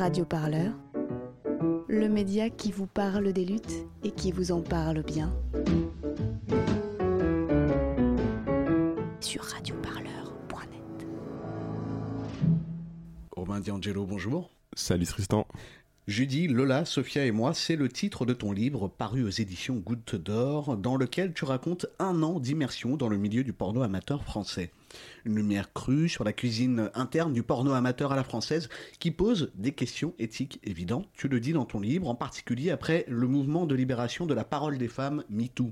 Radio Parleur, le média qui vous parle des luttes et qui vous en parle bien. Sur radioparleur.net. Romain D'Angelo, bonjour. Salut Tristan. Judy, Lola, Sophia et moi, c'est le titre de ton livre paru aux éditions Goutte d'Or, dans lequel tu racontes un an d'immersion dans le milieu du porno amateur français. Une lumière crue sur la cuisine interne du porno amateur à la française qui pose des questions éthiques évidentes, tu le dis dans ton livre, en particulier après le mouvement de libération de la parole des femmes MeToo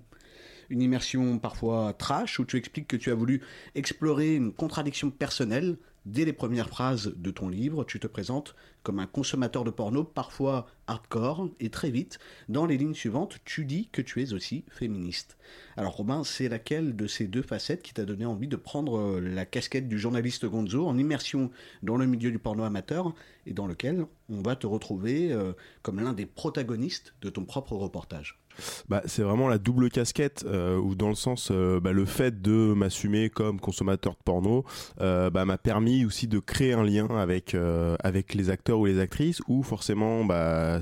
une immersion parfois trash où tu expliques que tu as voulu explorer une contradiction personnelle. Dès les premières phrases de ton livre, tu te présentes comme un consommateur de porno parfois hardcore et très vite, dans les lignes suivantes, tu dis que tu es aussi féministe. Alors Robin, c'est laquelle de ces deux facettes qui t'a donné envie de prendre la casquette du journaliste Gonzo en immersion dans le milieu du porno amateur et dans lequel on va te retrouver euh, comme l'un des protagonistes de ton propre reportage? Bah, c'est vraiment la double casquette euh, où dans le sens euh, bah, le fait de m'assumer comme consommateur de porno euh, bah, m'a permis aussi de créer un lien avec euh, avec les acteurs ou les actrices où forcément bah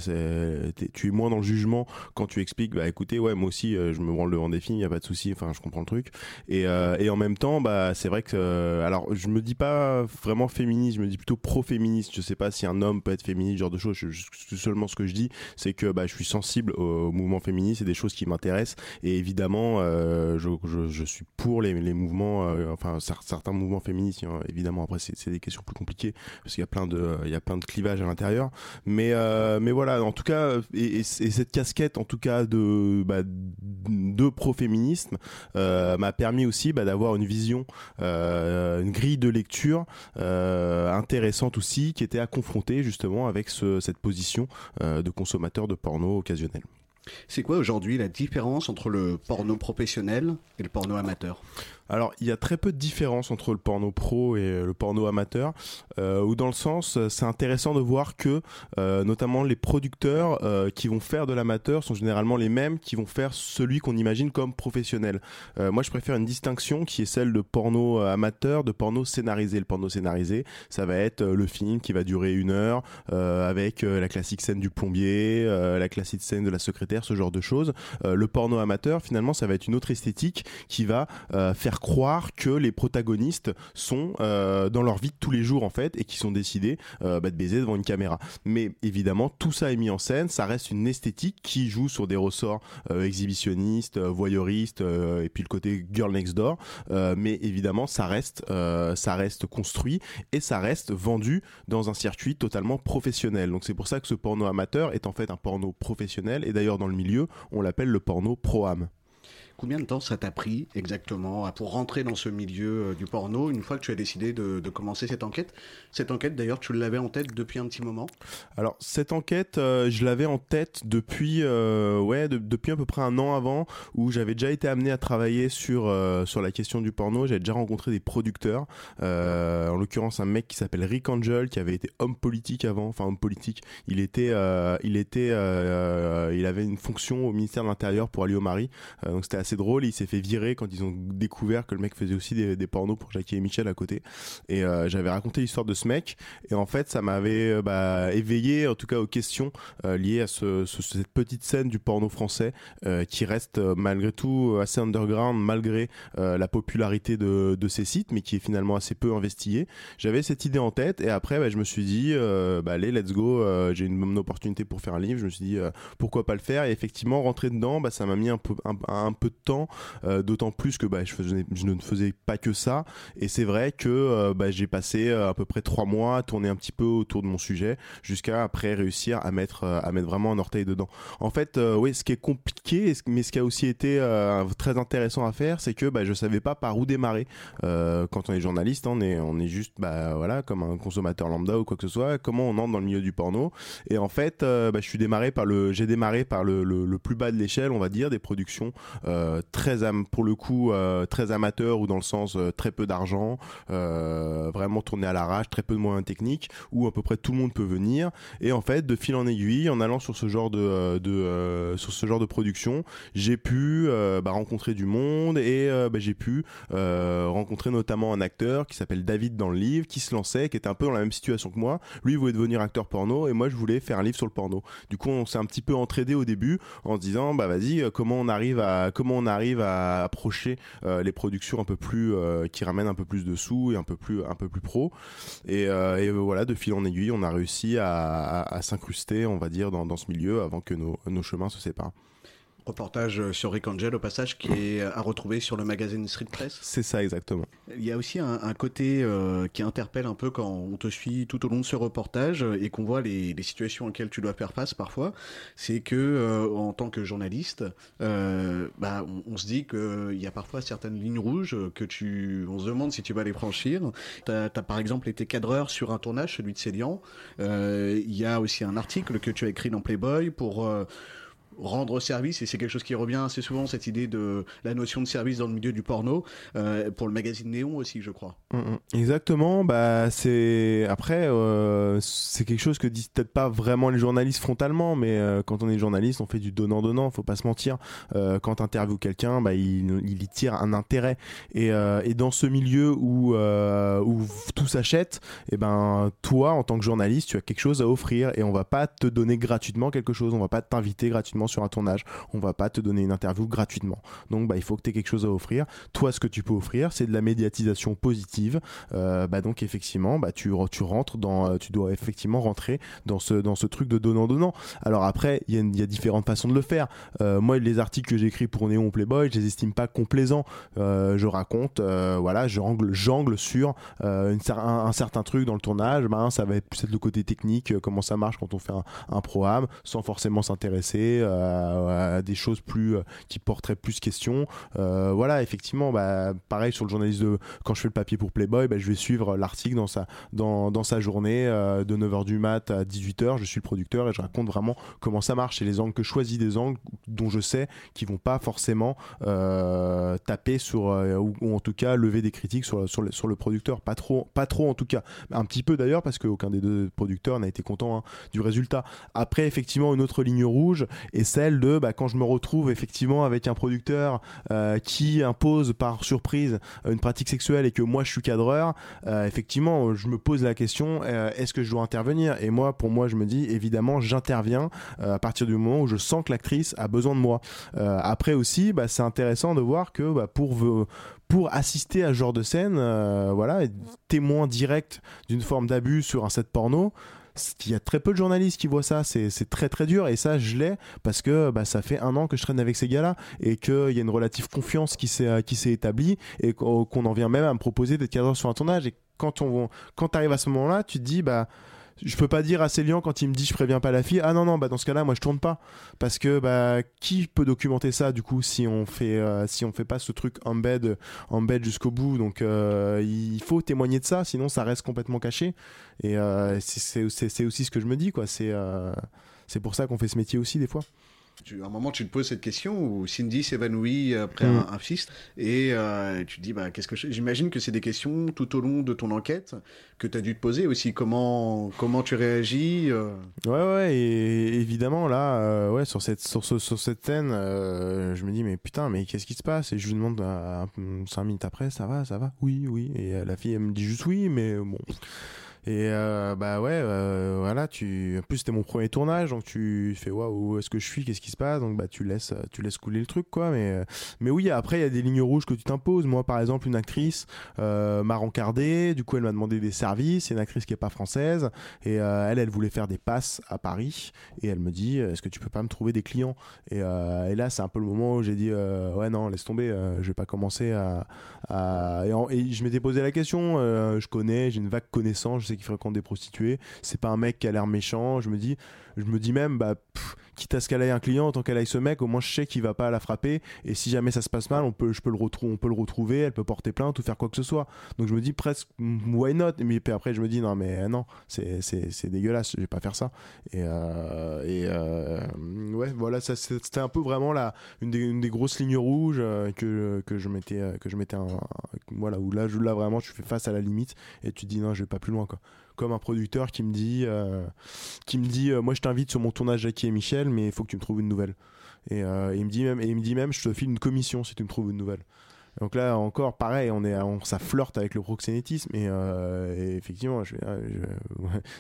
tu es moins dans le jugement quand tu expliques bah écoutez ouais moi aussi je me branle devant des films y a pas de souci enfin je comprends le truc. Et et en même temps bah c'est vrai que alors je me dis pas vraiment féministe je me dis plutôt pro féministe je sais pas si un homme peut être féministe genre de choses. Je, seulement ce que je dis c'est que bah je suis sensible au mouvement féministe c'est des choses qui m'intéressent et évidemment euh, je, suis pour les, mouvements euh, enfin certains mouvements féministes hein. évidemment après c'est des questions plus compliquées parce qu'il y a plein de il y a plein de clivages à l'intérieur mais euh, mais voilà en tout cas et, et, cette casquette en tout cas de bah, de pro-féminisme m'a permis aussi bah, d'avoir une vision une grille de lecture intéressante aussi qui était à confronter justement avec ce, cette position de consommateur de porno occasionnel. C'est quoi aujourd'hui la différence entre le porno professionnel et le porno amateur? Alors, il y a très peu de différence entre le porno pro et le porno amateur, euh, ou dans le sens, c'est intéressant de voir que, euh, notamment les producteurs euh, qui vont faire de l'amateur sont généralement les mêmes qui vont faire celui qu'on imagine comme professionnel. Euh, moi, je préfère une distinction qui est celle de porno amateur, de porno scénarisé. Le porno scénarisé, ça va être le film qui va durer une heure, avec la classique scène du plombier, la classique scène de la secrétaire, ce genre de choses. le porno amateur, finalement, ça va être une autre esthétique qui va faire croire que les protagonistes sont euh, dans leur vie de tous les jours en fait et qui sont décidés euh, bah, de baiser devant une caméra. Mais évidemment, tout ça est mis en scène, ça reste une esthétique qui joue sur des ressorts euh, exhibitionnistes, voyeuristes et puis le côté girl next door. mais évidemment, ça reste, ça reste construit et ça reste vendu dans un circuit totalement professionnel. Donc c'est pour ça que ce porno amateur est en fait un porno professionnel et d'ailleurs dans le milieu, on l'appelle le porno pro-am. Combien de temps ça t'a pris exactement pour rentrer dans ce milieu euh, du porno une fois que tu as décidé de, commencer cette enquête? Cette enquête d'ailleurs tu l'avais en tête depuis un petit moment? Alors cette enquête euh, je l'avais en tête depuis euh, ouais depuis à peu près un an avant où j'avais déjà été amené à travailler sur sur la question du porno. J'avais déjà rencontré des producteurs, en l'occurrence un mec qui s'appelle Rick Angel qui avait été homme politique avant, enfin homme politique. Il était il était il avait une fonction au ministère de l'Intérieur pour Ali Omari, donc c'était c'est drôle. Il s'est fait virer quand ils ont découvert que le mec faisait aussi des, pornos pour Jackie et Michel à côté. Et euh, j'avais raconté l'histoire de ce mec. Et en fait, ça m'avait euh, bah, éveillé, en tout cas, aux questions euh, liées à ce, ce, cette petite scène du porno français qui reste malgré tout assez underground malgré la popularité de, de ces sites, mais qui est finalement assez peu investigué. J'avais cette idée en tête et après, bah, je me suis dit, bah, allez, let's go. J'ai une, une, opportunité pour faire un livre. Je me suis dit, pourquoi pas le faire? Et effectivement, rentrer dedans, ça m'a mis un peu, un, un temps, euh, d'autant plus que bah, je, ne faisais pas que ça. Et c'est vrai que euh, bah, j'ai passé euh, à peu près trois mois à tourner un petit peu autour de mon sujet, jusqu'à après réussir à mettre à mettre vraiment un orteil dedans. En fait, oui, ce qui est compliqué, mais ce qui a aussi été très intéressant à faire, c'est que bah, je savais pas par où démarrer. quand on est journaliste, on est on est juste bah voilà comme un consommateur lambda ou quoi que ce soit. Comment on entre dans le milieu du porno? Et en fait, bah, je démarré par le j'ai démarré par le, le, plus bas de l'échelle, on va dire, des productions. Très pour le coup très amateur ou dans le sens très peu d'argent, vraiment tourné à l'arrache, très peu de moyens techniques, où à peu près tout le monde peut venir. Et en fait, de fil en aiguille, en allant sur ce genre de, sur ce genre de production, j'ai pu bah, rencontrer du monde et bah, j'ai pu rencontrer notamment un acteur qui s'appelle David dans le livre, qui se lançait, qui était un peu dans la même situation que moi. Lui, il voulait devenir acteur porno et moi, je voulais faire un livre sur le porno. Du coup, on s'est un petit peu entraidé au début en se disant, bah vas-y, euh, comment on arrive à comment on arrive à approcher euh, les productions un peu plus euh, qui ramènent un peu plus de sous et un peu plus un peu plus pro. Et, voilà, de fil en aiguille, on a réussi à, s'incruster, on va dire, dans, dans, ce milieu avant que nos, nos chemins se séparent. Reportage euh, sur Rick Angel au passage qui est à retrouver sur le magazine Street Press. C'est ça exactement. Il y a aussi un, côté euh, qui interpelle un peu quand on te suit tout au long de ce reportage et qu'on voit les, situations auxquelles tu dois faire face parfois. C'est que euh, en tant que journaliste, bah, on, se dit qu'il y a parfois certaines lignes rouges que tu, on se demande si tu vas les franchir. Tu as, par exemple été cadreur sur un tournage, celui de Célian. Il y a aussi un article que tu as écrit dans Playboy pour rendre service et c'est quelque chose qui revient assez souvent cette idée de la notion de service dans le milieu du porno euh, pour le magazine Néon aussi je crois. Mm, mm. exactement bah c'est après euh, c'est quelque chose que disent peut-être pas vraiment les journalistes frontalement mais euh, quand on est journaliste on fait du donnant donnant faut pas se mentir. Quand interview quelqu'un bah il, il y tire un intérêt. Et, et dans ce milieu où où tout s'achète et eh ben toi en tant que journaliste tu as quelque chose à offrir et on va pas te donner gratuitement quelque chose on va pas t'inviter gratuitement sur un tournage. On va pas te donner une interview gratuitement. Donc, bah, il faut que tu aies quelque chose à offrir. Toi, ce que tu peux offrir, c'est de la médiatisation positive. Euh, bah, donc, effectivement, bah, tu, rentres dans, euh, tu dois effectivement rentrer dans ce, dans ce truc de donnant-donnant. Alors après, il y, a différentes façons de le faire. Euh, moi, les articles que j'écris pour Néon Playboy, je les estime pas complaisants. je raconte, voilà, j'angle, j'angle sur un, certain truc dans le tournage. Ben, ça va être le côté technique, comment ça marche quand on fait un, un programme, sans forcément s'intéresser à, des choses plus euh, qui porteraient plus question. Euh, voilà, effectivement, bah, pareil sur le journalisme quand je fais le papier pour Playboy, bah, je vais suivre l'article dans sa dans, dans sa journée euh, de 9h du mat à 18h. Je suis le producteur et je raconte vraiment comment ça marche et les angles que je choisis, des angles dont je sais qui vont pas forcément taper sur ou, en tout cas lever des critiques sur, sur, le, sur le producteur. Pas trop, pas trop en tout cas. Un petit peu d'ailleurs parce qu'aucun des deux producteurs n'a été content hein, du résultat. Après, effectivement, une autre ligne rouge et celle de bah, quand je me retrouve effectivement avec un producteur euh, qui impose par surprise une pratique sexuelle et que moi je suis cadreur, euh, effectivement je me pose la question euh, est-ce que je dois intervenir? Et moi, pour moi, je me dis évidemment j'interviens à partir du moment où je sens que l'actrice a besoin de moi. après aussi, bah, c'est intéressant de voir que bah, pour pour assister à ce genre de scène, voilà, témoin direct d'une forme d'abus sur un set porno, il y a très peu de journalistes qui voient ça, c'est très très dur et ça je l'ai parce que bah, ça fait un an que je traîne avec ces gars-là et qu'il y a une relative confiance qui s'est établie et qu'on en vient même à me proposer d'être cadreur sur un tournage et quand on quand arrives à ce moment-là, tu te dis bah je peux pas dire à Célian quand il me dit je préviens pas la fille ah non non bah dans ce cas-là moi je tourne pas. Parce que bah qui peut documenter ça du coup si on fait euh, si on fait pas ce truc embed embed jusqu'au bout? Donc euh, il faut témoigner de ça sinon ça reste complètement caché. Et euh, c'est aussi ce que je me dis quoi. C'est c'est pour ça qu'on fait ce métier aussi des fois à un moment, tu te poses cette question où Cindy s'évanouit après mm. un, fist et euh, tu te dis, bah, qu'est-ce que j'imagine que c'est des questions tout au long de ton enquête que tu as dû te poser aussi. Comment, comment tu réagis euh? Ouais, ouais, et évidemment, là, euh, ouais, sur cette, sur, sur cette scène, je me dis, mais putain, mais qu'est-ce qui se passe? Et je lui demande, cinq minutes après, ça va, ça va? Oui, oui. Et la fille, elle me dit juste oui, mais bon. Et euh, bah ouais, euh, voilà, tu. En plus c'était mon premier tournage, donc tu fais waouh, où est-ce que je suis, qu'est-ce qui se passe, donc bah tu laisses, tu laisses couler le truc quoi. Mais euh, mais oui, après il y a des lignes rouges que tu t'imposes. Moi par exemple, une actrice m'a rencardé, du coup elle m'a demandé des services. C'est une actrice qui est pas française et elle, elle voulait faire des passes à Paris et elle me dit, est-ce que tu peux pas me trouver des clients? Et, là c'est un peu le moment où j'ai dit ouais non laisse tomber, je vais pas commencer à, à... Et, et, je m'étais posé la question, je connais, j'ai une vague connaissance, je sais qu'il fréquente des prostituées. C'est pas un mec qui a l'air méchant. Je me dis, je me dis même, bah, quitte à ce qu'elle ait un client, tant qu'elle aille ce mec, au moins je sais qu'il va pas la frapper. Et si jamais ça se passe mal, on peut, je peux le retrouver, on peut le retrouver, elle peut porter plainte ou faire quoi que ce soit. Donc je me dis presque, why not? Mais puis après je me dis non mais non, c'est dégueulasse, je vais pas faire ça. Et, euh, euh, ouais, voilà, c'était un peu vraiment la une des, grosses lignes rouges euh, que que je mettais que je voilà où là je là vraiment je fais face à la limite et tu dis non je vais pas plus loin quoi comme un producteur qui me dit, euh, qui me dit, euh, moi je t'invite sur mon tournage Jackie et Michel, mais il faut que tu me trouves une nouvelle. Et, euh, il me dit même, et il me dit même, je te file une commission si tu me trouves une nouvelle. Donc là encore, pareil, on est, ça flirte avec le proxénétisme et, effectivement, je,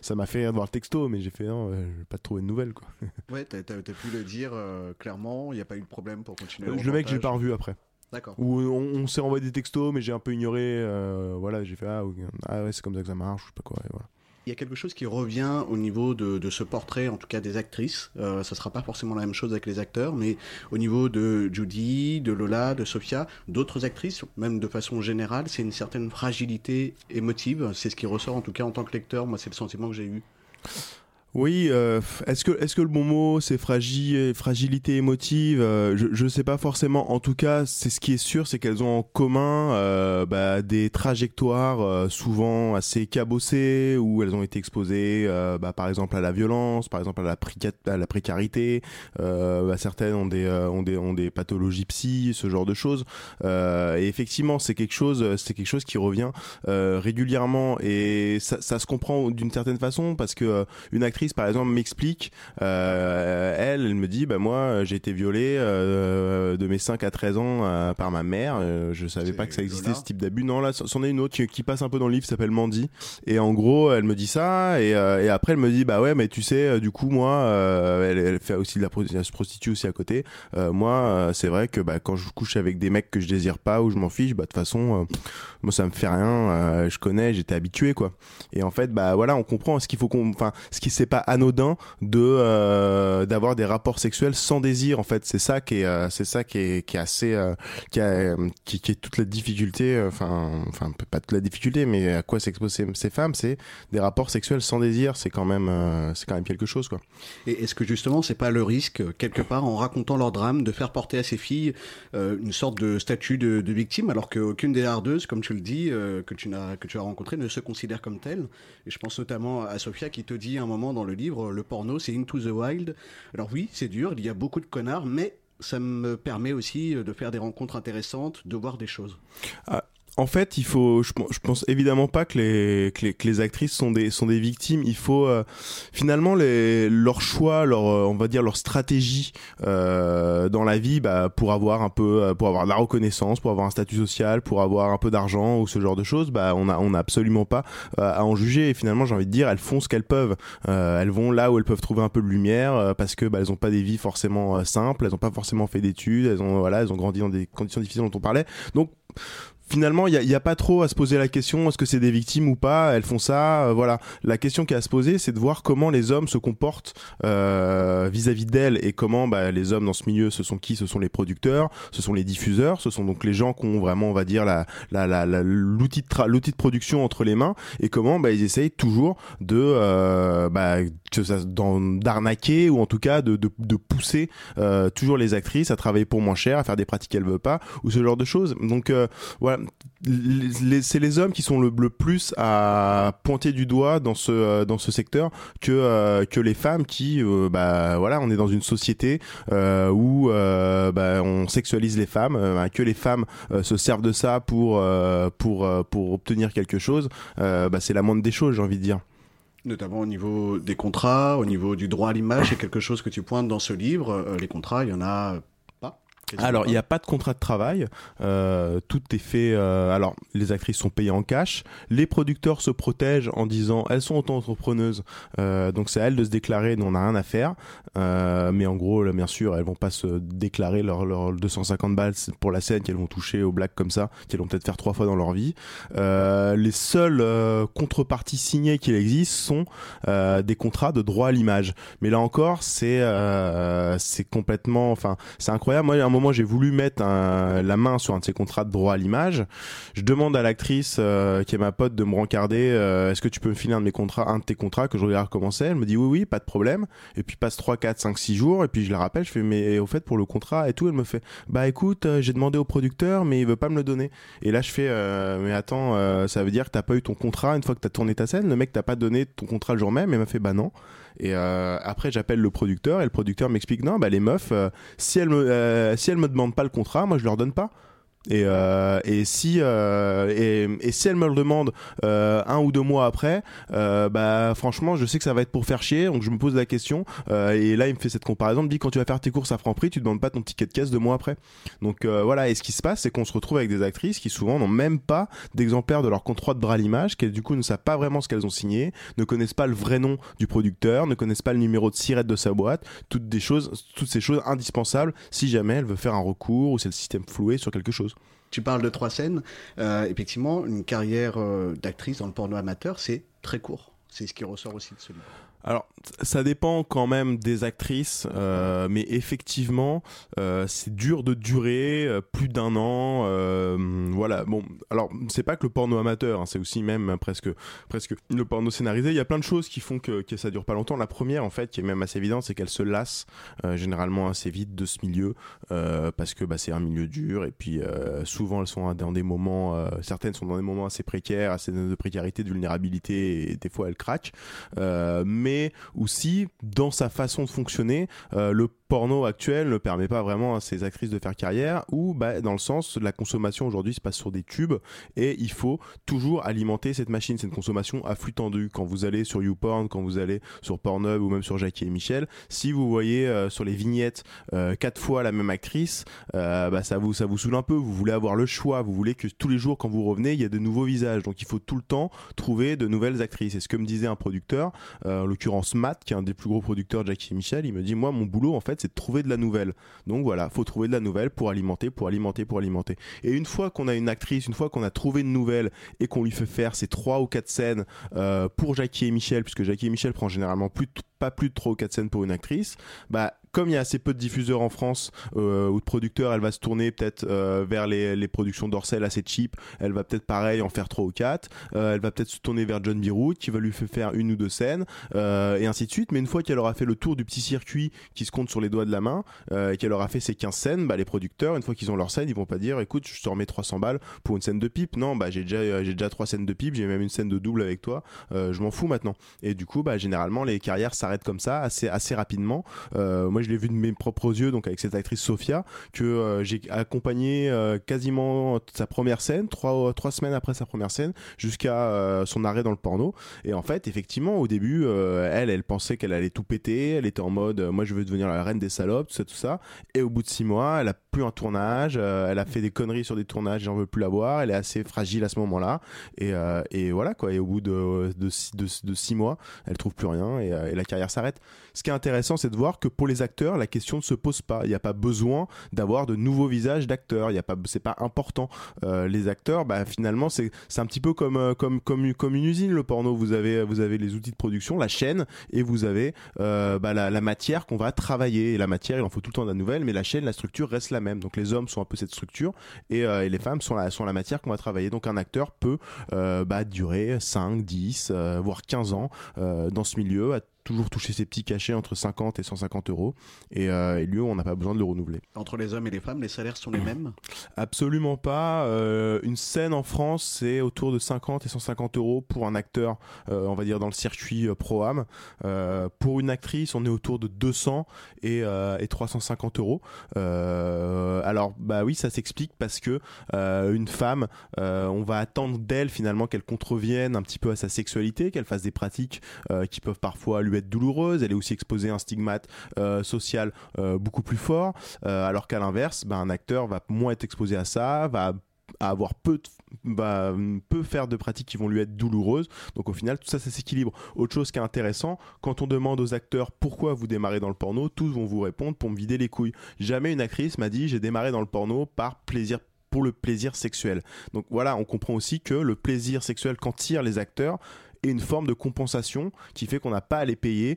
ça m'a fait rire de voir le texto, mais j'ai fait non, je vais pas te trouver de nouvelles quoi. Ouais, t'as, as, pu le dire clairement, il n'y a pas eu de problème pour continuer. le mec, j'ai pas revu après. D'accord. Où on, s'est envoyé des textos, mais j'ai un peu ignoré. Euh, voilà, j'ai fait ah, ah, ouais, c'est comme ça que ça marche, je sais pas quoi. voilà. Il y a quelque chose qui revient au niveau de, ce portrait, en tout cas des actrices. Euh, ça sera pas forcément la même chose avec les acteurs, mais au niveau de Judy, de Lola, de Sophia, d'autres actrices, même de façon générale, c'est une certaine fragilité émotive. C'est ce qui ressort en tout cas en tant que lecteur. Moi, c'est le sentiment que j'ai eu. Oui, euh, est-ce que, est que le bon mot c'est fragilité émotive euh, Je ne sais pas forcément. En tout cas, c'est ce qui est sûr, c'est qu'elles ont en commun euh, bah, des trajectoires souvent assez cabossées où elles ont été exposées, bah, par exemple à la violence, par exemple à la, à la précarité. Bah, certaines ont des, ont des ont des pathologies psy, ce genre de choses. et effectivement, c'est quelque chose, quelque chose qui revient régulièrement et ça, ça se comprend d'une certaine façon parce que une actrice par exemple, m'explique, euh, elle, elle me dit, bah moi, j'ai été violée euh, de mes 5 à 13 ans euh, par ma mère. je savais pas que ça existait ce type d'abus. Non, là, c'en est une autre qui, passe un peu dans le livre, s'appelle Mandy. Et en gros, elle me dit ça, et, et après, elle me dit, bah ouais, mais tu sais, du coup, moi, elle, elle, fait aussi de la elle se prostitue aussi à côté. moi, c'est vrai que bah, quand je couche avec des mecs que je désire pas ou je m'en fiche, bah de toute façon, moi, ça me fait rien. je connais, j'étais habitué, quoi. Et en fait, bah voilà, on comprend ce qu'il faut qu'on, enfin, ce qui s'est anodin de euh, d'avoir des rapports sexuels sans désir en fait. C'est ça qui est euh, c'est ça qui est qui est assez euh, qui, a, qui, qui est toute la difficulté enfin enfin pas toute la difficulté mais à quoi s'exposent ces, femmes c'est des rapports sexuels sans désir. C'est quand même c'est quand même quelque chose quoi. Et est-ce que justement c'est pas le risque quelque part en racontant leur drame de faire porter à ces filles une sorte de statut de, de victime alors qu'aucune des hardeuses comme tu le dis que tu n'as que tu as rencontré ne se considère comme telle? Et je pense notamment à Sophia qui te dit à un moment dans le livre, le porno, c'est Into the Wild. Alors oui, c'est dur, il y a beaucoup de connards, mais ça me permet aussi de faire des rencontres intéressantes, de voir des choses. Ah, en fait, il faut, je, pense évidemment pas que les, que les, actrices sont des sont des victimes. Il faut euh, finalement les, leur choix, leur euh, on va dire leur stratégie euh, dans la vie, bah, pour avoir un peu, euh, pour avoir de la reconnaissance, pour avoir un statut social, pour avoir un peu d'argent ou ce genre de choses, bah, on a on a absolument pas à en juger. Et finalement, j'ai envie de dire, elles font ce qu'elles peuvent. elles vont là où elles peuvent trouver un peu de lumière parce que bah, elles ont pas des vies forcément simples, elles ont pas forcément fait d'études, elles ont voilà, elles ont grandi dans des conditions difficiles dont on parlait. Donc finalement, il n'y a, pas trop à se poser la question est-ce que c'est des victimes ou pas Elles font ça, euh, voilà. La question qui a à se poser, c'est de voir comment les hommes se comportent euh, vis-à-vis d'elles et comment bah, les hommes dans ce milieu, ce sont qui? Ce sont les producteurs, ce sont les diffuseurs, ce sont donc les gens qui ont vraiment, on va dire, la, la, l'outil de l'outil de production entre les mains et comment bah, ils essayent toujours de euh, bah, d'arnaquer ou en tout cas de, de, de pousser euh, toujours les actrices à travailler pour moins cher, à faire des pratiques qu'elles veulent pas ou ce genre de choses. Donc euh, c'est les hommes qui sont le, plus à pointer du doigt dans ce euh, secteur que euh, que les femmes qui bah voilà, on est dans une société où bah, on sexualise les femmes, que les femmes se servent de ça pour obtenir quelque chose, bah, c'est la moindre des choses, j'ai envie de dire notamment au niveau des contrats, au niveau du droit à l'image, c'est quelque chose que tu pointes dans ce livre. Euh, les contrats, il y en a alors, il n'y a pas de contrat de travail. Euh, tout est fait. Euh, alors, les actrices sont payées en cash. Les producteurs se protègent en disant elles sont auto-entrepreneuses, euh, donc c'est à elles de se déclarer. Nous, on n'a rien à faire. Euh, mais en gros, là, bien sûr, elles vont pas se déclarer leurs leur 250 balles pour la scène qu'elles vont toucher au black comme ça, qu'elles vont peut-être faire trois fois dans leur vie. Euh, les seules euh, contreparties signées qu'il existe sont des contrats de droit à l'image. Mais là encore, c'est c'est complètement. Enfin, c'est incroyable. Moi, moment j'ai voulu mettre la main sur un de ces contrats de droit à l'image. Je demande à l'actrice euh, qui est ma pote de me rencarder euh, est-ce que tu peux me filer un de mes contrats, un de tes contrats que je regarde comment c'est? Elle me dit oui oui, pas de problème. Et puis passe 3 4 5 6 jours et puis je la rappelle, je fais mais au fait pour le contrat et tout, elle me fait bah écoute, j'ai demandé au producteur mais il veut pas me le donner. Et là je fais mais attends, ça veut dire que t'as pas eu ton contrat une fois que t'as tourné ta scène, le mec t'a pas donné ton contrat le jour même et m'a fait bah non. Et euh, après, j'appelle le producteur et le producteur m'explique non, bah les meufs, euh, si elles me euh, si elles me demandent pas le contrat, moi je leur donne pas. Et, euh, et si euh, et, et, si elle me le demande euh, un ou deux mois après, euh, bah franchement, je sais que ça va être pour faire chier, donc je me pose la question. Euh, et là, il me fait cette comparaison, il me dit quand tu vas faire tes courses à Franprix, tu demandes pas ton ticket de caisse deux mois après. Donc euh, voilà. Et ce qui se passe, c'est qu'on se retrouve avec des actrices qui souvent n'ont même pas d'exemplaire de leur contrat de bras l'image, qui du coup ne savent pas vraiment ce qu'elles ont signé, ne connaissent pas le vrai nom du producteur, ne connaissent pas le numéro de sirette de sa boîte, toutes des choses, toutes ces choses indispensables si jamais elle veut faire un recours ou c'est le système floué sur quelque chose. Tu parles de trois scènes. Euh, effectivement, une carrière euh, d'actrice dans le porno amateur, c'est très court. C'est ce qui ressort aussi de ce livre. Alors, ça dépend quand même des actrices, euh, mais effectivement, euh, c'est dur de durer euh, plus d'un an. Voilà. Bon, alors c'est pas que le porno amateur, hein, c'est aussi même presque presque le porno scénarisé. Il y a plein de choses qui font que, que ça dure pas longtemps. La première, en fait, qui est même assez évidente, c'est qu'elle se lasse généralement assez vite de ce milieu parce que bah, c'est un milieu dur et puis souvent elles sont dans des moments, certaines sont dans des moments assez précaires, assez de précarité, de vulnérabilité et des fois elles craquent. mais mais aussi dans sa façon de fonctionner, euh, le porno actuel ne permet pas vraiment à ces actrices de faire carrière ou bah, dans le sens la consommation aujourd'hui se passe sur des tubes et il faut toujours alimenter cette machine. C'est une consommation à flux tendu. Quand vous allez sur YouPorn quand vous allez sur Pornhub ou même sur Jackie et Michel si vous voyez euh, sur les vignettes euh, quatre fois la même actrice euh, bah, ça vous ça vous saoule un peu. Vous voulez avoir le choix. Vous voulez que tous les jours quand vous revenez il y a de nouveaux visages. Donc il faut tout le temps trouver de nouvelles actrices. Et ce que me disait un producteur en l'occurrence Matt qui est un des plus gros producteurs de Jackie et Michel. Il me dit moi mon boulot en fait c'est de trouver de la nouvelle. Donc voilà, faut trouver de la nouvelle pour alimenter, pour alimenter, pour alimenter. Et une fois qu'on a une actrice, une fois qu'on a trouvé une nouvelle et qu'on lui fait faire ces trois ou quatre scènes euh, pour Jackie et Michel, puisque Jackie et Michel prend généralement pas plus de trois ou quatre scènes pour une actrice, bah comme il y a assez peu de diffuseurs en France euh, ou de producteurs, elle va se tourner peut-être euh, vers les, les productions d'Orcel assez cheap. Elle va peut-être pareil en faire trois ou quatre. Euh, elle va peut-être se tourner vers John Birout qui va lui faire une ou deux scènes euh, et ainsi de suite. Mais une fois qu'elle aura fait le tour du petit circuit qui se compte sur les doigts de la main euh, et qu'elle aura fait ses 15 scènes, bah, les producteurs, une fois qu'ils ont leur scène, ils vont pas dire écoute, je te remets 300 balles pour une scène de pipe. Non, bah j'ai déjà j'ai déjà trois scènes de pipe, j'ai même une scène de double avec toi. je m'en fous maintenant. Et du coup, bah généralement les carrières s'arrêtent comme ça assez assez rapidement. moi, je l'ai vu de mes propres yeux, donc avec cette actrice Sophia, que euh, j'ai accompagné euh, quasiment sa première scène, trois, trois semaines après sa première scène, jusqu'à euh, son arrêt dans le porno. Et en fait, effectivement, au début, elle, elle pensait qu'elle allait tout péter, elle était en mode, moi je veux devenir la reine des salopes, tout ça, tout ça. Et au bout de six mois, elle a plus un tournage, elle a fait des conneries sur des tournages, j'en veux plus la voir, elle est assez fragile à ce moment-là. Et, voilà quoi. Et au bout de six mois, elle trouve plus rien et, et la carrière s'arrête. Ce qui est intéressant, c'est de voir que pour les acteurs, la question ne se pose pas. Il n'y a pas besoin d'avoir de nouveaux visages d'acteurs. Il y a pas, c'est pas important. Euh, les acteurs, bah, finalement, c'est, un petit peu comme, euh, une usine, le porno. Vous avez, les outils de production, la chaîne, et vous avez euh, bah, la, matière qu'on va travailler. La matière, il en faut tout le temps de la nouvelle, mais la chaîne, la structure reste la même. Donc les hommes sont un peu cette structure, et, les femmes sont la, matière qu'on va travailler. Donc un acteur peut bah, durer 5, 10, voire 15 ans dans ce milieu, toujours toucher ses petits cachets entre 50 et 150 euros. Et, euh, et lui, on n'a pas besoin de le renouveler. Entre les hommes et les femmes, les salaires sont les mêmes? Absolument pas. Euh, une scène en France, c'est autour de 50 et 150 euros pour un acteur, euh, on va dire dans le circuit pro-am. Pour une actrice, on est autour de 200 et, et 350 euros. alors, bah oui, ça s'explique parce que une femme, on va attendre d'elle finalement qu'elle contrevienne un petit peu à sa sexualité, qu'elle fasse des pratiques qui peuvent parfois lui être douloureuse, elle est aussi exposée à un stigmate euh, social euh, beaucoup plus fort, euh, alors qu'à l'inverse, bah, un acteur va moins être exposé à ça, va avoir peu de, peut faire de pratiques qui vont lui être douloureuses. Donc au final, tout ça, ça s'équilibre. Autre chose qui est intéressant, quand on demande aux acteurs pourquoi vous démarrez dans le porno, tous vont vous répondre pour me vider les couilles. Jamais une actrice m'a dit j'ai démarré dans le porno par plaisir pour le plaisir sexuel. Donc voilà, on comprend aussi que le plaisir sexuel qu'en tirent les acteurs et une forme de compensation qui fait qu'on n'a pas à les payer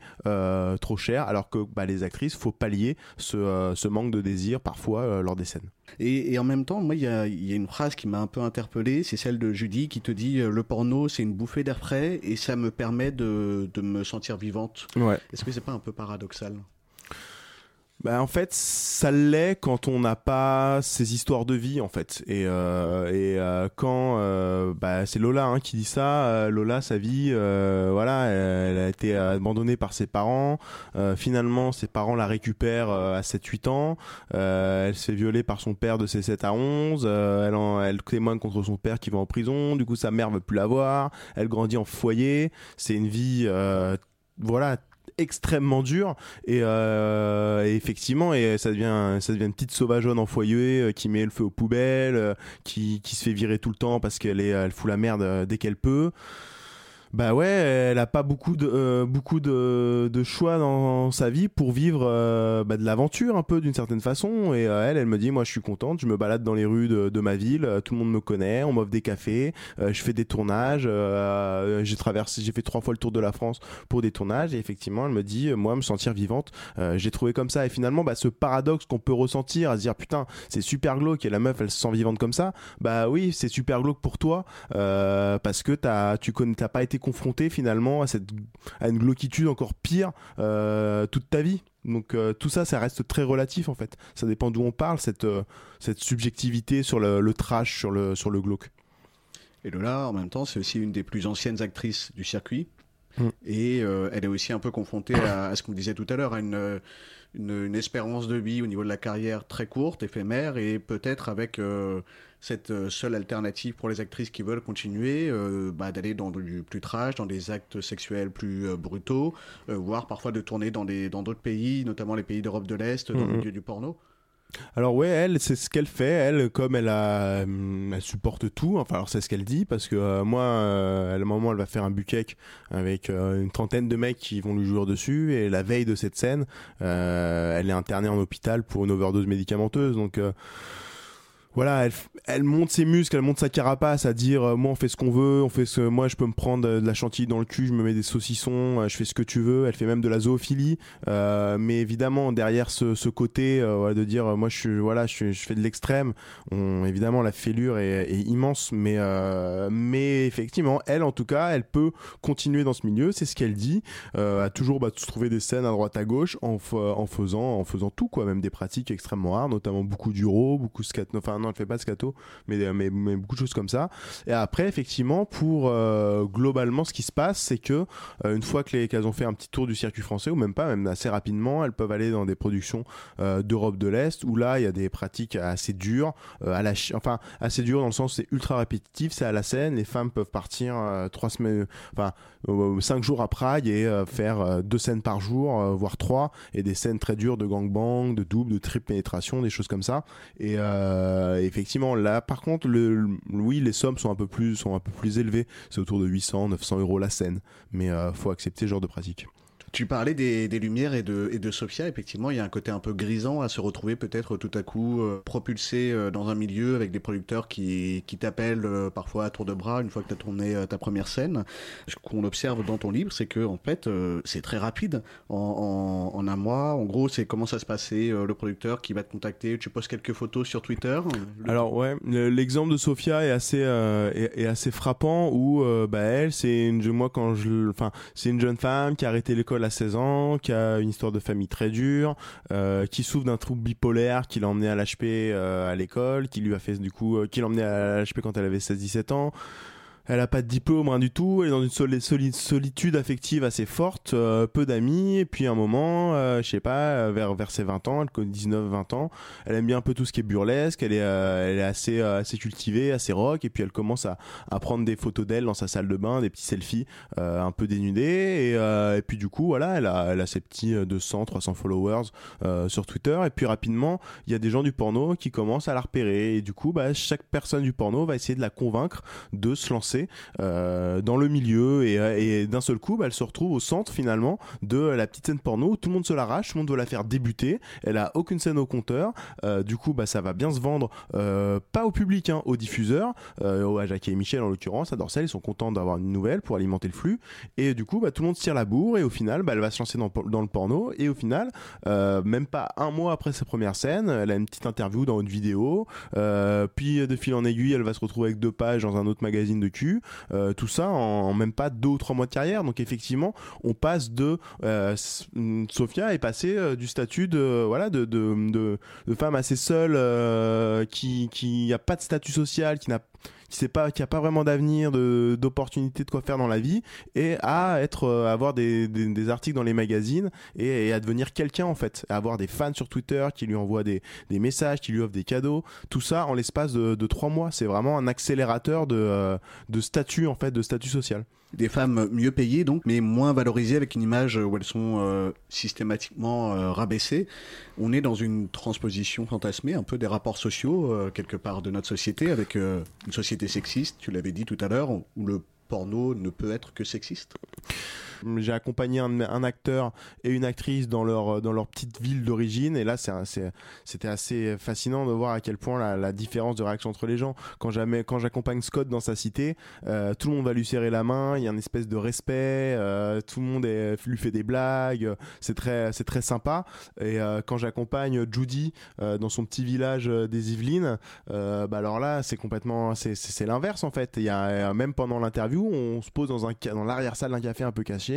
trop cher, alors que bah, les actrices, faut pallier ce, ce manque de désir parfois lors des scènes. Et, en même temps, moi, il y a, une phrase qui m'a un peu interpellé, c'est celle de Judy qui te dit le porno, c'est une bouffée d'air frais et ça me permet de, de me sentir vivante. Ouais. Est-ce que c'est pas un peu paradoxal? Bah, en fait, ça l'est quand on n'a pas ces histoires de vie, en fait. Et, euh, et euh, quand euh, bah, c'est Lola hein, qui dit ça, Lola, sa vie, voilà, elle, a été abandonnée par ses parents. finalement, ses parents la récupèrent à 7-8 ans. elle se fait violer par son père de ses 7 à 11. elle, elle témoigne contre son père qui va en prison. Du coup, sa mère veut plus la voir. Elle grandit en foyer. C'est une vie voilà extrêmement dur. Euh, et, effectivement et ça devient ça devient une petite sauvageonne en foyer euh, qui met le feu aux poubelles euh, qui, qui se fait virer tout le temps parce qu'elle est elle fout la merde dès qu'elle peut bah ouais, elle a pas beaucoup de euh, beaucoup de, de, choix dans sa vie pour vivre euh, bah de l'aventure un peu d'une certaine façon. Et euh, elle, elle me dit moi je suis contente, je me balade dans les rues de, de ma ville, tout le monde me connaît, on m'offre des cafés, je fais des tournages, j'ai traversé, j'ai fait trois fois le tour de la France pour des tournages. Et effectivement, elle me dit moi me sentir vivante, j'ai trouvé comme ça. Et finalement, bah ce paradoxe qu'on peut ressentir à se dire putain c'est super glauque et la meuf elle se sent vivante comme ça, bah oui c'est super glauque pour toi parce que t'as tu connais t'as pas été confronté finalement à, cette, à une glauquitude encore pire euh, toute ta vie. Donc euh, tout ça, ça reste très relatif en fait. Ça dépend d'où on parle, cette, euh, cette subjectivité sur le, trash, sur le, sur le glauque. Et Lola, en même temps, c'est aussi une des plus anciennes actrices du circuit. Mm. Et elle est aussi un peu confrontée à, ce qu'on disait tout à l'heure, à une, une, espérance de vie au niveau de la carrière très courte, éphémère, et peut-être avec cette euh, seule alternative pour les actrices qui veulent continuer, euh, bah, d'aller dans du plus trash, dans des actes sexuels plus euh, brutaux, voire parfois de tourner dans des dans d'autres pays, notamment les pays d'Europe de l'Est, dans le milieu du porno. Alors ouais, elle, c'est ce qu'elle fait. Elle, comme elle a, elle supporte tout. Enfin, alors c'est ce qu'elle dit parce que moi, à un moment, elle va faire un buquet avec une trentaine de mecs qui vont lui jouer dessus. Et la veille de cette scène, elle est internée en hôpital pour une overdose médicamenteuse. Donc voilà, elle, monte ses muscles, elle monte sa carapace à dire euh, moi on fait ce qu'on veut, on fait ce moi je peux me prendre de la chantilly dans le cul, je me mets des saucissons, euh, je fais ce que tu veux. Elle fait même de la zoophilie, euh, mais évidemment derrière ce, ce côté de dire moi je voilà je, fais de l'extrême, évidemment la fêlure est, est immense, mais mais effectivement elle en tout cas elle peut continuer dans ce milieu, c'est ce qu'elle dit, à toujours bah, trouver des scènes à droite à gauche en, en faisant en faisant tout quoi, même des pratiques extrêmement rares, notamment beaucoup d'uro, beaucoup de scat, enfin non, elle fait pas de scato, mais, mais, beaucoup de choses comme ça. Et après, effectivement, pour euh, globalement, ce qui se passe, c'est que euh, une fois que les qu'elles ont fait un petit tour du circuit français, ou même pas, même assez rapidement, elles peuvent aller dans des productions euh, d'Europe de l'Est, où là, il y a des pratiques assez dures, à la enfin assez dures dans le sens c'est ultra répétitif, c'est à la scène, les femmes peuvent partir trois semaines, enfin cinq jours à Prague et faire deux scènes par jour, voire trois, et des scènes très dures de gangbang, de double, de triple pénétration, des choses comme ça. Et euh, effectivement, là, par contre, oui, les sommes sont un peu plus, sont un peu plus élevées. C'est autour de 800, 900 euros la scène. Mais euh, faut accepter ce genre de pratique. Tu parlais des, lumières et de, et Sophia. Effectivement, il y a un côté un peu grisant à se retrouver peut-être tout à coup euh, propulsé euh, dans un milieu avec des producteurs qui, t'appellent euh, parfois à tour de bras une fois que tu as tourné ta première scène. Ce qu'on observe dans ton livre, c'est que en fait, c'est très rapide. En, un mois, en gros, c'est comment ça se passait. le producteur qui va te contacter, tu postes quelques photos sur Twitter. Alors ouais, l'exemple de Sophia est assez est, assez frappant où bah elle, c'est moi quand je, enfin c'est une jeune femme qui a arrêté l'école à 16 ans, qui a une histoire de famille très dure, euh, qui souffre d'un trouble bipolaire, qui l'a emmené à l'HP euh, à l'école, qui lui a fait du coup, euh, qui l'a emmené à l'HP quand elle avait 16-17 ans elle a pas de diplôme, rien du tout. Elle est dans une solitude affective assez forte, euh, peu d'amis. Et puis un moment, euh, je sais pas, euh, vers, vers ses 20 ans, elle connaît 19-20 ans, elle aime bien un peu tout ce qui est burlesque. Elle est, elle est assez, assez cultivée, assez rock. Et puis elle commence à, à prendre des photos d'elle dans sa salle de bain, des petits selfies un peu dénudés. Et, et, puis du coup, voilà, elle a, elle a ses petits 200, 300 followers sur Twitter. Et puis rapidement, il y a des gens du porno qui commencent à la repérer. Et du coup, bah, chaque personne du porno va essayer de la convaincre de se lancer lancer dans le milieu et, d'un seul coup, bah, elle se retrouve au centre finalement de la petite scène porno. Où tout le monde se l'arrache, tout le monde doit la faire débuter. Elle a aucune scène au compteur. du coup, bah, ça va bien se vendre, pas au public, hein, aux diffuseurs, à Jacques et Michel en l'occurrence, à Dorsel, ils sont contents d'avoir une nouvelle pour alimenter le flux. Et du coup, bah, tout le monde tire la bourre et au final, bah, elle va se lancer dans, dans le porno. Et au final, même pas un mois après sa première scène, elle a une petite interview dans une vidéo. puis de fil en aiguille, elle va se retrouver avec deux pages dans un autre magazine de cul. Euh, tout ça en, même pas deux ou trois mois de carrière. Donc effectivement, on passe de euh, Sophia est passée euh, du statut de voilà de, de, de, femme assez seule qui qui a pas de statut social, qui n'a qui sait pas, a pas vraiment d'avenir, de, d'opportunité de quoi faire dans la vie, et à être, euh, avoir des, des, articles dans les magazines et, à devenir quelqu'un en fait, à avoir des fans sur Twitter qui lui envoient des, messages, qui lui offrent des cadeaux, tout ça en l'espace de, trois mois. C'est vraiment un accélérateur de, euh, de statut en fait, de statut social. Des femmes mieux payées donc, mais moins valorisées avec une image où elles sont euh, systématiquement euh, rabaissées. On est dans une transposition fantasmée un peu des rapports sociaux euh, quelque part de notre société avec une société sexiste, tu l'avais dit tout à l'heure, où le porno ne peut être que sexiste j'ai accompagné un, acteur et une actrice dans leur dans leur petite ville d'origine et là c'était assez fascinant de voir à quel point la, différence de réaction entre les gens. Quand j'accompagne Scott dans sa cité, euh, tout le monde va lui serrer la main, il y a une espèce de respect, euh, tout le monde lui fait des blagues, c'est très c'est très sympa. Et euh, quand j'accompagne Judy dans son petit village des Yvelines, bah alors là c'est complètement c'est l'inverse en fait. Il y a même pendant l'interview, on se pose dans un dans l'arrière salle d'un café un peu caché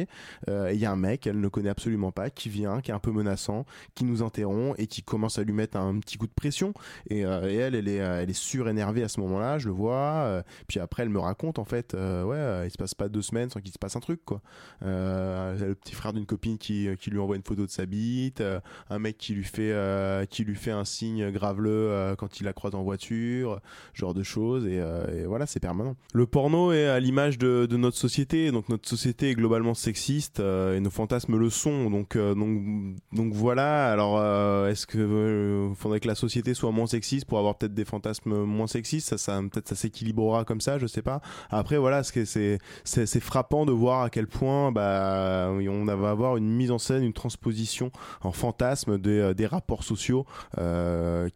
euh, il y a un mec, elle ne connaît absolument pas, qui vient, qui est un peu menaçant, qui nous interrompt et qui commence à lui mettre un petit coup de pression. Et, euh, elle, elle est, elle est surénervée à ce moment-là, je le vois. Euh, puis après, elle me raconte en fait, ouais, il se passe pas deux semaines sans qu'il se passe un truc, quoi. le petit frère d'une copine qui, qui lui envoie une photo de sa bite, un mec qui lui fait, qui lui fait un signe graveleux quand il la croise en voiture, genre de choses. Et, voilà, c'est permanent. Le porno est à l'image de, de notre société, donc notre société est globalement sexistes euh, et nos fantasmes le sont. Donc, euh, donc, donc voilà. Alors, euh, est-ce que faudrait que la société soit moins sexiste pour avoir peut-être des fantasmes moins sexistes? Ça, ça peut-être ça s'équilibrera comme ça, je sais pas. Après, voilà, c'est c'est frappant de voir à quel point bah on va avoir une mise en scène, une transposition en fantasme des, des rapports sociaux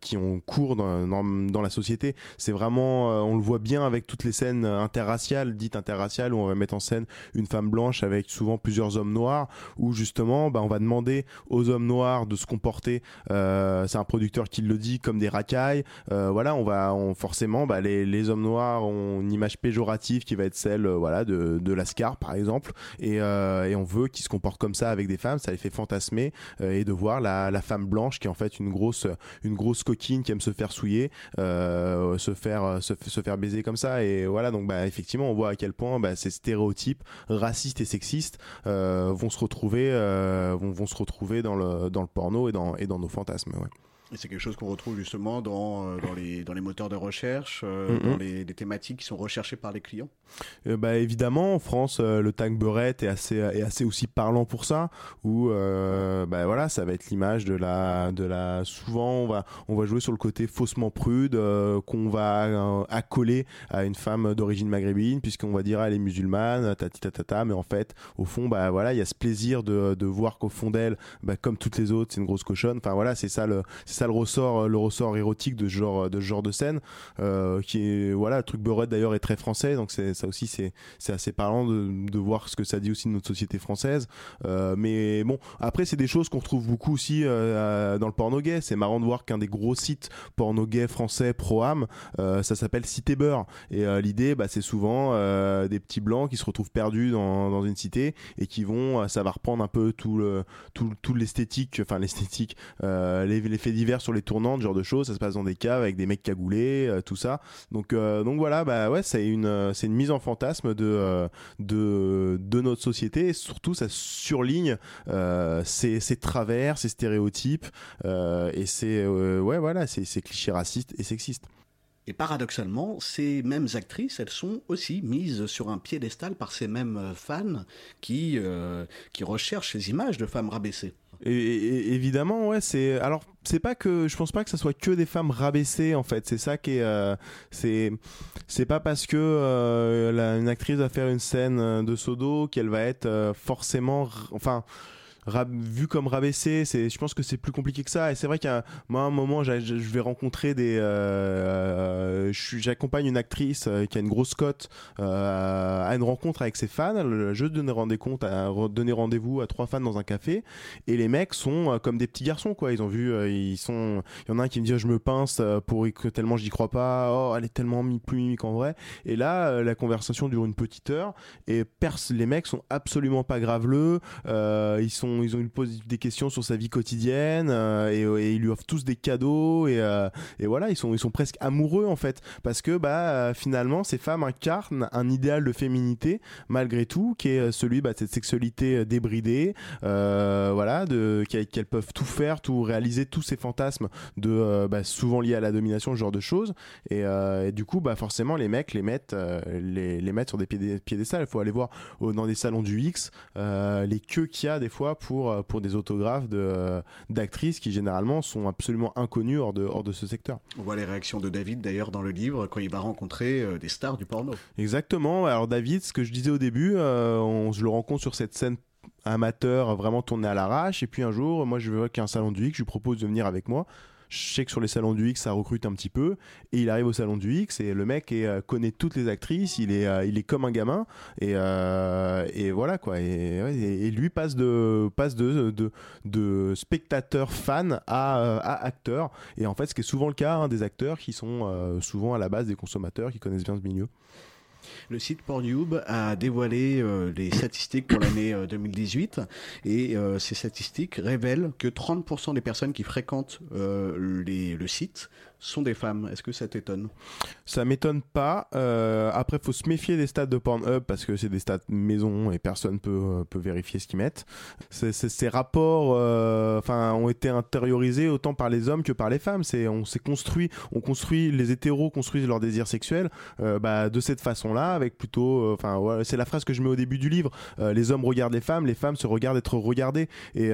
qui ont cours dans, dans, la société. C'est vraiment, on le voit bien avec toutes les scènes interraciales, dites interraciales, où on va mettre en scène une femme blanche avec souvent plusieurs hommes noirs, où justement, bah, on va demander aux hommes noirs de se comporter. Euh, c'est un producteur qui le dit comme des racailles. Euh, voilà, on va on, forcément, bah, les, hommes noirs ont une image péjorative qui va être celle, euh, voilà, de, l'ascar par exemple, et, on veut qu'ils se comportent comme ça avec des femmes. Ça les fait fantasmer et de voir la, la femme blanche qui est en fait une grosse une grosse coquine qui aime se faire souiller, se faire se, se, faire baiser comme ça. Et voilà, donc bah effectivement, on voit à quel point bah, ces stéréotypes racistes et sexistes euh, vont se retrouver, euh, vont, vont, se retrouver dans le, dans le porno et dans, et dans nos fantasmes. Ouais. C'est quelque chose qu'on retrouve justement dans, euh, dans, les, dans les moteurs de recherche, euh, dans les, thématiques qui sont recherchées par les clients euh, bah, Évidemment, en France, le tag beurette est assez, est assez aussi parlant pour ça, où bah, voilà, ça va être l'image de la, de la... Souvent, on va, on va jouer sur le côté faussement prude, qu'on va accoler à une femme d'origine maghrébine, puisqu'on va dire elle est musulmane, tati tatata, mais en fait, au fond, bah, voilà, il y a ce plaisir de, de voir qu'au fond d'elle, bah, comme toutes les autres, c'est une grosse cochonne. Enfin voilà, c'est ça le ça le ressort, euh, le ressort érotique de ce genre de, genre de scène, euh, qui voilà, le truc beurette d'ailleurs est très français, donc c'est ça aussi c'est c'est assez parlant de, voir ce que ça dit aussi de notre société française. Euh, mais bon, après c'est des choses qu'on retrouve beaucoup aussi dans le porno gay. C'est marrant de voir qu'un des gros sites porno gay français pro-âme, ça s'appelle Cité Beurre. Et l'idée, bah, c'est souvent des petits blancs qui se retrouvent perdus dans, dans une cité et qui vont, ça va reprendre un peu tout le tout, tout l'esthétique, enfin l'esthétique, les, les divers sur les tournantes, genre de choses. Ça se passe dans des caves avec des mecs cagoulés, euh, tout ça. Donc, euh, donc voilà, bah ouais, c'est une, euh, c'est une mise en fantasme de, de, de notre société. Et surtout, ça surligne ces travers, ces stéréotypes et c'est ouais, voilà, ces clichés racistes et sexistes. Et paradoxalement, ces mêmes actrices, elles sont aussi mises sur un piédestal par ces mêmes fans qui, qui recherchent ces images de femmes rabaissées. Évidemment, ouais, c'est alors c'est pas que je pense pas que ça soit que des femmes rabaissées en fait. C'est ça qui est euh, c'est c'est pas parce que euh, une actrice va faire une scène de Sodo qu'elle va être euh, forcément enfin vu comme rabaissé, c'est, je pense que c'est plus compliqué que ça. Et c'est vrai qu'à moi, un moment, je vais rencontrer des, euh, j'accompagne une actrice euh, qui a une grosse cote euh, à une rencontre avec ses fans. Je donner rendez-vous à donner rendez-vous à trois fans dans un café, et les mecs sont comme des petits garçons, quoi. Ils ont vu, ils sont, il y en a un qui me dit je me pince pour que tellement j'y crois pas. Oh, elle est tellement plus mimique en vrai. Et là, la conversation dure une petite heure, et les mecs sont absolument pas graveleux. ils sont ils ont eu posé des questions sur sa vie quotidienne euh, et, ils lui offrent tous des cadeaux et, euh, et, voilà, ils sont, ils sont presque amoureux en fait parce que bah finalement ces femmes incarnent un idéal de féminité malgré tout qui est celui bah, de cette sexualité débridée, euh, voilà, de qu'elles peuvent tout faire, tout réaliser, tous ces fantasmes de bah, souvent liés à la domination, ce genre de choses et, du coup bah forcément les mecs les mettent les, les mettent sur des piédestals. Il faut aller voir dans des salons du X les queues qu'il y a des fois pour, euh, pour des autographes de, euh, d'actrices qui généralement sont absolument inconnues hors de, hors de ce secteur. On voit les réactions de David d'ailleurs dans le livre quand il va rencontrer euh, des stars du porno. Exactement. Alors David, ce que je disais au début, on, je le rencontre sur cette scène amateur vraiment tournée à l'arrache et puis un jour moi je veux qu'il y ait un salon du X je lui propose de venir avec moi je sais que sur les salons du X, ça recrute un petit peu. Et il arrive au salon du X et le mec euh, connaît toutes les actrices. Il est, euh, comme un gamin. Et, euh, voilà quoi. Et, lui passe de, de, spectateur fan à, à, acteur. Et en fait, ce qui est souvent le cas hein, des acteurs qui sont souvent à la base des consommateurs qui connaissent bien ce milieu. Le site Pornhub a dévoilé euh, les statistiques pour l'année 2018 euh, et euh, ces statistiques révèlent que 30% des personnes qui fréquentent le site sont des femmes. Est-ce que ça t'étonne Ça m'étonne pas. Euh, après, faut se méfier des stats de Pornhub parce que c'est des stats maison et personne peut euh, peut vérifier ce qu'ils mettent. ces rapports, euh, enfin, ont été intériorisés autant par les hommes que par les femmes. C'est on s'est construit, on construit les hétéros construisent leur désir sexuel, euh, bah, de cette façon-là, avec plutôt, enfin, c'est la phrase que je mets au début du livre. les hommes regardent les femmes, les femmes se regardent être regardées et,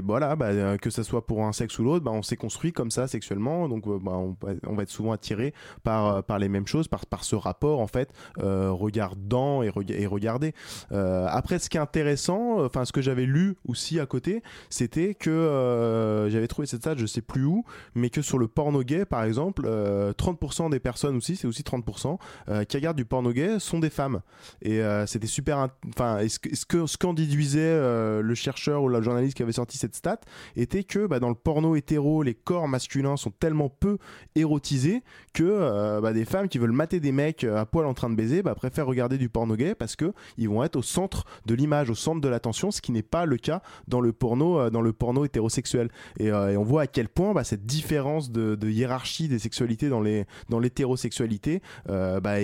voilà, bah, que ça soit pour un sexe ou l'autre, bah, on s'est construit comme ça sexuellement, donc bah, on, va être souvent attiré par, euh, par les mêmes choses, par, par ce rapport en fait, euh, regardant et, regarder. Euh, après, ce qui est intéressant, enfin ce que j'avais lu aussi à côté, c'était que j'avais trouvé cette stat, je sais plus où, mais que sur le porno gay par exemple, 30% des personnes aussi, c'est aussi 30% qui regardent du porno gay sont des femmes. Et c'était super. Enfin, ce que ce qu'en déduisait le chercheur ou la journaliste qui avait sorti cette stat était que bah, dans le porno hétéro, les corps masculins sont tellement peu érotisé que euh, bah, des femmes qui veulent mater des mecs euh, à poil en train de baiser bah, préfèrent regarder du porno gay parce que ils vont être au centre de l'image, au centre de l'attention, ce qui n'est pas le cas dans le porno, euh, dans le porno hétérosexuel. Et, on voit à quel point bah, cette différence de, hiérarchie des sexualités dans les dans l'hétérosexualité bah,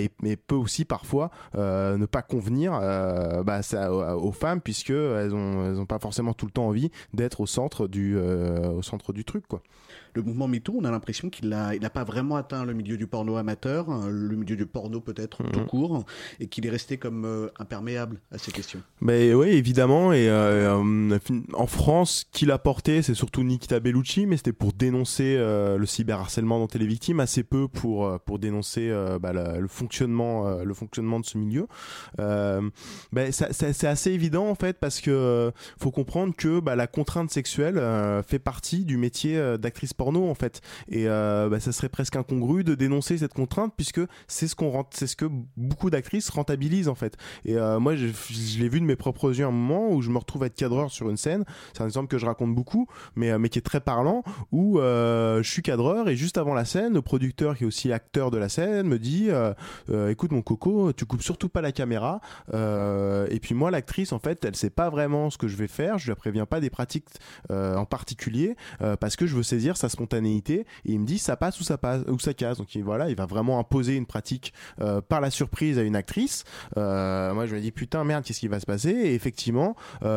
peut aussi parfois ne pas convenir aux, femmes puisque elles ont pas forcément tout le temps envie d'être au centre du au centre du truc quoi le mouvement MeToo, on a l'impression qu'il n'a il pas vraiment atteint le milieu du porno amateur, hein, le milieu du porno peut-être tout mhm. court, et qu'il est resté comme euh, imperméable à ces questions. Mais oui, évidemment. Et euh, euh, en France, qui l'a porté, c'est surtout Nikita Bellucci, mais c'était pour dénoncer le cyberharcèlement dont elle est victime, assez peu pour pour dénoncer bah, le fonctionnement le fonctionnement de ce milieu. Ben, c'est assez évident en fait parce que faut comprendre que bah, la contrainte sexuelle fait partie du métier d'actrice porno en fait. Et euh, bah, ça serait presque incongru de dénoncer cette contrainte puisque c'est ce qu'on c'est ce que beaucoup d'actrices rentabilisent en fait. Et euh, moi, je, l'ai vu de mes propres yeux un moment où je me retrouve à être cadreur sur une scène. C'est un exemple que je raconte beaucoup, mais euh, mais qui est très parlant où je suis cadreur et juste avant la scène, le producteur qui est aussi acteur de la scène me dit écoute mon coco, tu coupes surtout pas la caméra. et puis moi, l'actrice en fait, elle sait pas vraiment ce que je vais faire. Je la préviens pas des pratiques en particulier parce que je veux saisir sa spontanéité et il me dit ça passe ou ça passe ou ça casse donc il, voilà il va vraiment imposer une pratique euh, par la surprise à une actrice euh, moi je me dis putain merde qu'est-ce qui va se passer? Et effectivement temps,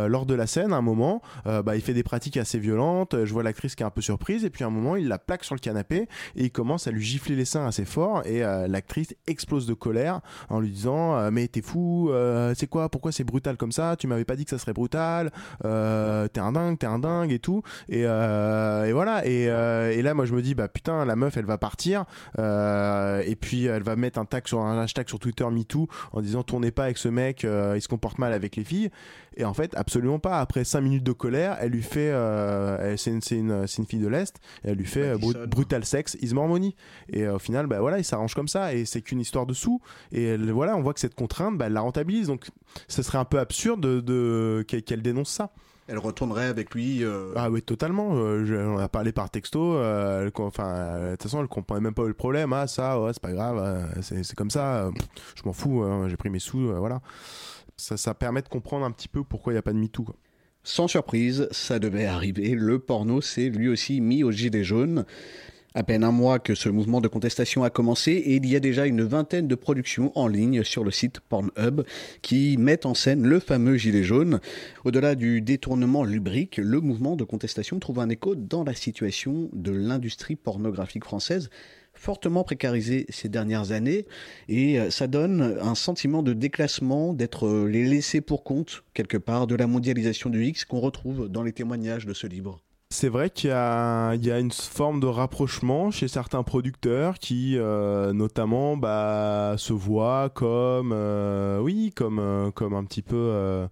lors de la scène, à un moment, bah, il fait des pratiques assez violentes. Je vois l'actrice qui est un peu surprise, et puis à un moment, il la plaque sur le canapé et il commence à lui gifler les seins assez fort. Et l'actrice explose de colère en lui disant Mais t'es fou, c'est quoi? Pourquoi c'est brutal comme ça? Tu m'avais pas dit que ça serait brutal, t'es un dingue, t'es un dingue et tout. Et, et voilà. Et, et, là, moi, je me dis Bah putain, la meuf, elle va partir. et puis, elle va mettre un tag sur un hashtag sur Twitter MeToo en disant Tournez pas avec ce mec, il se comporte mal avec les filles. Et en fait, absolument pas. Après 5 minutes de colère, elle lui fait. Euh, c'est une, une, une, fille de l'Est. Elle lui fait euh, brutal sex is more money. Et euh, au final, bah, voilà, il s'arrange comme ça. Et c'est qu'une histoire de sous. Et elle, voilà, on voit que cette contrainte, bah, elle la rentabilise. Donc, ce serait un peu absurde de, de qu'elle dénonce ça. Elle retournerait avec lui. Ah oui, totalement. on a parlé par texto. enfin, de toute façon, elle comprenait même pas le problème. Ah ça, ouais, c'est pas grave. c'est comme ça. je m'en fous. Hein, j'ai pris mes sous. voilà ça, permet de comprendre un petit peu pourquoi il n'y a pas de MeToo. Sans surprise, ça devait arriver. Le porno s'est lui aussi mis au gilet jaune. À peine un mois que ce mouvement de contestation a commencé et il y a déjà une vingtaine de productions en ligne sur le site Pornhub qui mettent en scène le fameux gilet jaune. Au-delà du détournement lubrique, le mouvement de contestation trouve un écho dans la situation de l'industrie pornographique française fortement précarisé ces dernières années et euh, ça donne un sentiment de déclassement, d'être euh, les laissés pour compte quelque part de la mondialisation du X qu'on retrouve dans les témoignages de ce livre. C'est vrai qu'il y, a, une forme de rapprochement chez certains producteurs qui, euh, notamment, bah, se voient comme, oui, comme, comme un petit peu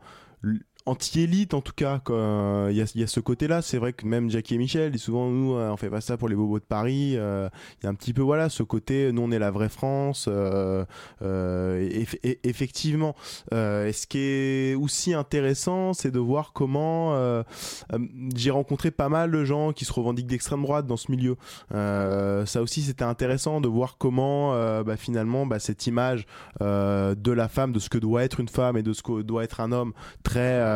anti-élite en tout cas. Il y, a, ce côté-là. C'est vrai que même Jackie et Michel disent souvent nous euh, on fait pas ça pour les bobos de Paris. Euh, il y a un petit peu voilà ce côté nous on est la vraie France. Euh, et, effectivement, et ce qui est aussi intéressant, c'est de voir comment j'ai rencontré pas mal de gens qui se revendiquent d'extrême droite dans ce milieu. ça aussi c'était intéressant de voir comment bah, finalement bah, cette image de la femme, de ce que doit être une femme et de ce que doit être un homme très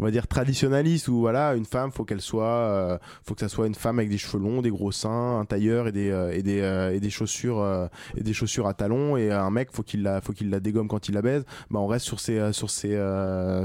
on va dire traditionnaliste où voilà une femme faut qu'elle soit euh, faut que ça soit une femme avec des cheveux longs des gros seins un tailleur et des euh, et des euh, et des chaussures et des chaussures à talons et un mec faut qu'il la faut qu'il la dégomme quand il la baise. Bah on reste sur ces sur ces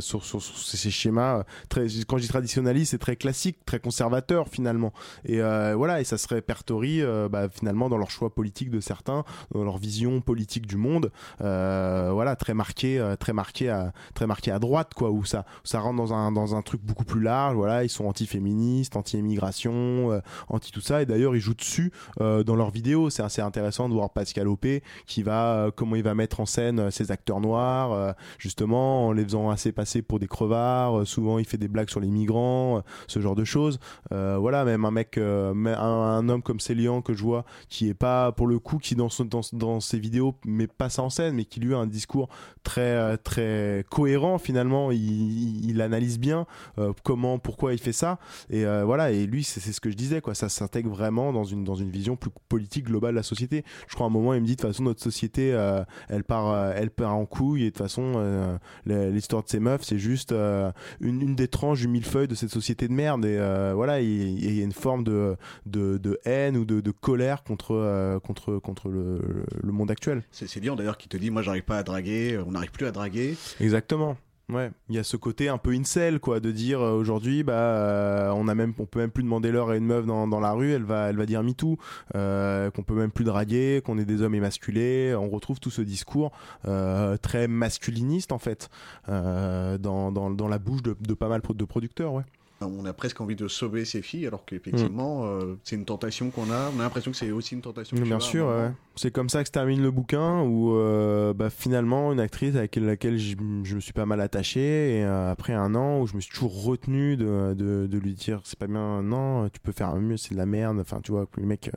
sur, sur, ces schémas très quand je dis traditionnaliste c'est très classique très conservateur finalement. Et voilà et ça se répertorie bah, finalement dans leur choix politique de certains dans leur vision politique du monde voilà très marqué très marqué à très marqué à droite quoi où ça ça rentre dans un dans un truc beaucoup plus large. Voilà, ils sont anti-féministes, anti-immigration, euh, anti tout ça. Et d'ailleurs, ils jouent dessus euh, dans leurs vidéos. C'est assez intéressant de voir Pascal Opé qui va, euh, comment il va mettre en scène ces acteurs noirs, justement en les faisant assez passer pour des crevards. souvent, il fait des blagues sur les migrants, ce genre de choses. voilà, même un mec, un, homme comme Célian que je vois, qui est pas pour le coup, qui dans, dans, dans ses vidéos met pas ça en scène, mais qui lui a un discours très très cohérent finalement. Il analyse bien euh, comment, pourquoi il fait ça. Et euh, voilà, et lui, c'est ce que je disais, quoi. Ça s'intègre vraiment dans une, dans une vision plus politique globale de la société. Je crois à un moment, il me dit de toute façon, notre société, euh, elle, part, elle part en couille et de toute façon, l'histoire de ces meufs, c'est juste une, une, des tranches du millefeuille de cette société de merde. Et voilà, il y a une forme de, de, de haine ou de, de colère contre, contre, contre le, le monde actuel. C'est Lyon d'ailleurs qui te dit Moi, j'arrive pas à draguer, on n'arrive plus à draguer. Exactement. Ouais, il y a ce côté un peu incel quoi, de dire euh, aujourd'hui bah euh, on a même on peut même plus demander l'heure à une meuf dans, la rue, elle va elle va dire MeToo, euh, qu'on peut même plus draguer, qu'on est des hommes émasculés, on retrouve tout ce discours euh, très masculiniste en fait dans, dans, la bouche de, de pas mal de producteurs, ouais on a presque envie de sauver ces filles, alors qu'effectivement, mm. euh, c'est une tentation qu'on a. On a l'impression que c'est aussi une tentation. Bien sûr, c'est comme ça que se termine le bouquin, où euh, bah, finalement, une actrice avec laquelle je, me suis pas mal attaché, et euh, après un an où je me suis toujours retenu de, de, lui dire c'est pas bien, non, tu peux faire mieux, c'est de la merde. Enfin, tu vois, les mecs,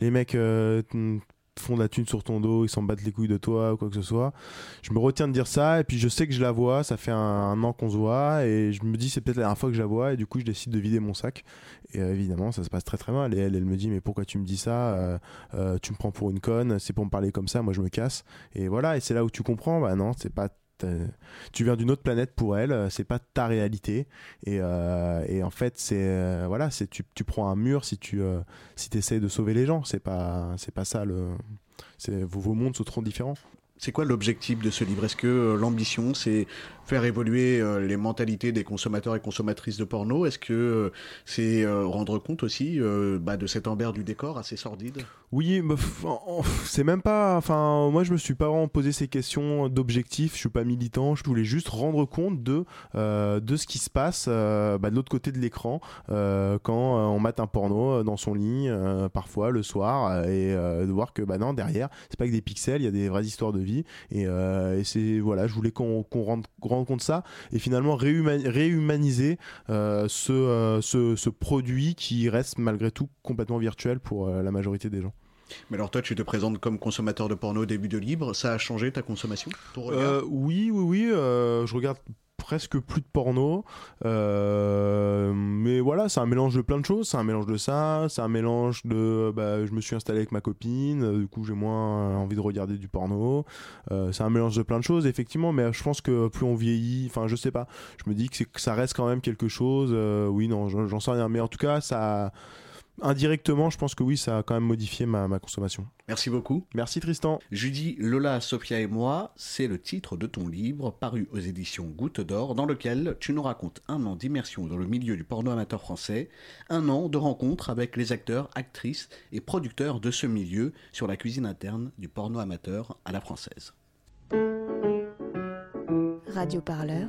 les mecs font la thune sur ton dos, ils s'en battent les couilles de toi ou quoi que ce soit. Je me retiens de dire ça et puis je sais que je la vois, ça fait un, an qu'on se voit et je me dis c'est peut-être la dernière fois que je la vois et du coup je décide de vider mon sac et euh, évidemment ça se passe très très mal et elle, elle me dit mais pourquoi tu me dis ça euh, euh, Tu me prends pour une conne, c'est pour me parler comme ça, moi je me casse et voilà et c'est là où tu comprends, bah non c'est pas tu viens d'une autre planète pour elle, euh, c'est pas ta réalité. Et, euh, en fait, c'est euh, voilà, c'est tu, tu, prends un mur si tu si essaies de sauver les gens. C'est pas c'est pas ça le. Vos mondes sont trop différents. C'est quoi l'objectif de ce livre? Est-ce que euh, l'ambition, c'est faire évoluer euh, les mentalités des consommateurs et consommatrices de porno? Est-ce que euh, c'est rendre compte aussi bah, de cet envers du décor assez sordide? Oui, c'est même pas. Enfin, moi, je me suis pas vraiment posé ces questions d'objectif. Je suis pas militant. Je voulais juste rendre compte de de ce qui se passe bah, de l'autre côté de l'écran quand on mate un porno dans son lit, parfois le soir, et de voir que bah non, derrière, c'est pas que des pixels, il y a des vraies histoires de vie. Euh, et, c'est voilà, je voulais qu'on rende, compte ça et finalement réhumaniser euh, euh, ce, ce, produit qui reste malgré tout complètement virtuel pour la majorité des gens. Mais alors toi, tu te présentes comme consommateur de porno au début de Libre, ça a changé ta consommation? Oui, oui, oui, je regarde presque plus de porno. Euh, mais voilà, c'est un mélange de plein de choses. C'est un mélange de ça, c'est un mélange de. Bah, je me suis installé avec ma copine, du coup j'ai moins envie de regarder du porno. Euh, c'est un mélange de plein de choses, effectivement, mais je pense que plus on vieillit, enfin je sais pas, je me dis que, ça reste quand même quelque chose. Euh, oui, non, j'en sais rien, mais en tout cas, ça indirectement, je pense que oui, ça a quand même modifié ma, consommation. Merci beaucoup. Merci Tristan. Judy, Lola, Sophia et moi, c'est le titre de ton livre paru aux éditions Goutte d'Or, dans lequel tu nous racontes un an d'immersion dans le milieu du porno amateur français, un an de rencontre avec les acteurs, actrices et producteurs de ce milieu sur la cuisine interne du porno amateur à la française. Radio Parleur,